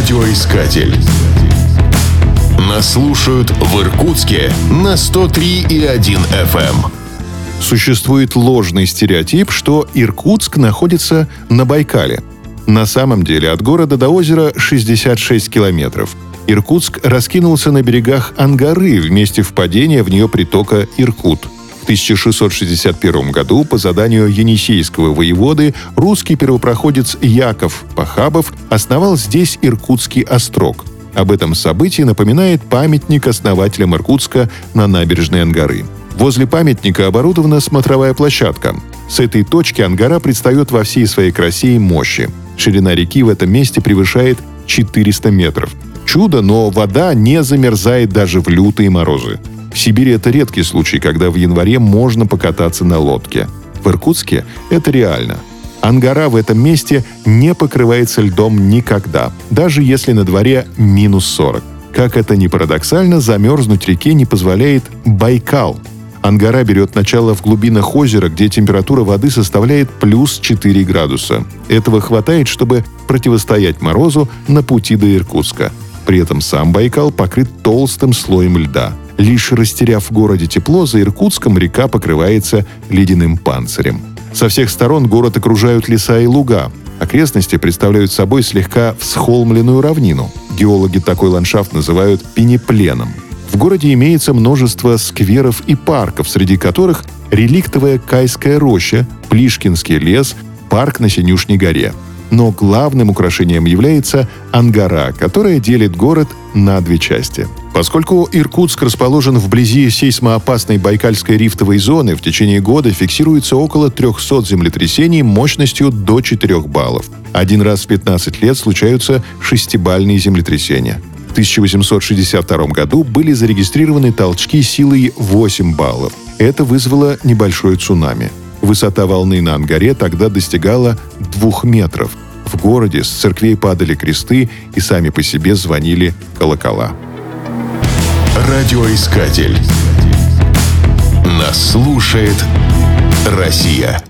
Радиоискатель. Нас слушают в Иркутске на 103,1 FM. Существует ложный стереотип, что Иркутск находится на Байкале. На самом деле от города до озера 66 километров. Иркутск раскинулся на берегах Ангары в месте впадения в нее притока Иркут. В 1661 году по заданию енисейского воеводы русский первопроходец Яков Пахабов основал здесь Иркутский острог. Об этом событии напоминает памятник основателям Иркутска на набережной Ангары. Возле памятника оборудована смотровая площадка. С этой точки Ангара предстает во всей своей красе и мощи. Ширина реки в этом месте превышает 400 метров. Чудо, но вода не замерзает даже в лютые морозы. Сибири это редкий случай, когда в январе можно покататься на лодке. В Иркутске это реально. Ангара в этом месте не покрывается льдом никогда, даже если на дворе минус 40. Как это ни парадоксально, замерзнуть реке не позволяет Байкал, Ангара берет начало в глубинах озера, где температура воды составляет плюс 4 градуса. Этого хватает, чтобы противостоять морозу на пути до Иркутска. При этом сам Байкал покрыт толстым слоем льда. Лишь растеряв в городе тепло, за Иркутском река покрывается ледяным панцирем. Со всех сторон город окружают леса и луга. Окрестности представляют собой слегка всхолмленную равнину. Геологи такой ландшафт называют пенепленом. В городе имеется множество скверов и парков, среди которых реликтовая Кайская роща, Плишкинский лес, парк на Синюшней горе. Но главным украшением является Ангара, которая делит город на две части. Поскольку Иркутск расположен вблизи сейсмоопасной Байкальской рифтовой зоны, в течение года фиксируется около 300 землетрясений мощностью до 4 баллов. Один раз в 15 лет случаются шестибальные землетрясения. В 1862 году были зарегистрированы толчки силой 8 баллов. Это вызвало небольшое цунами. Высота волны на Ангаре тогда достигала 2 метров. В городе с церквей падали кресты и сами по себе звонили колокола. Радиоискатель. Нас слушает Россия.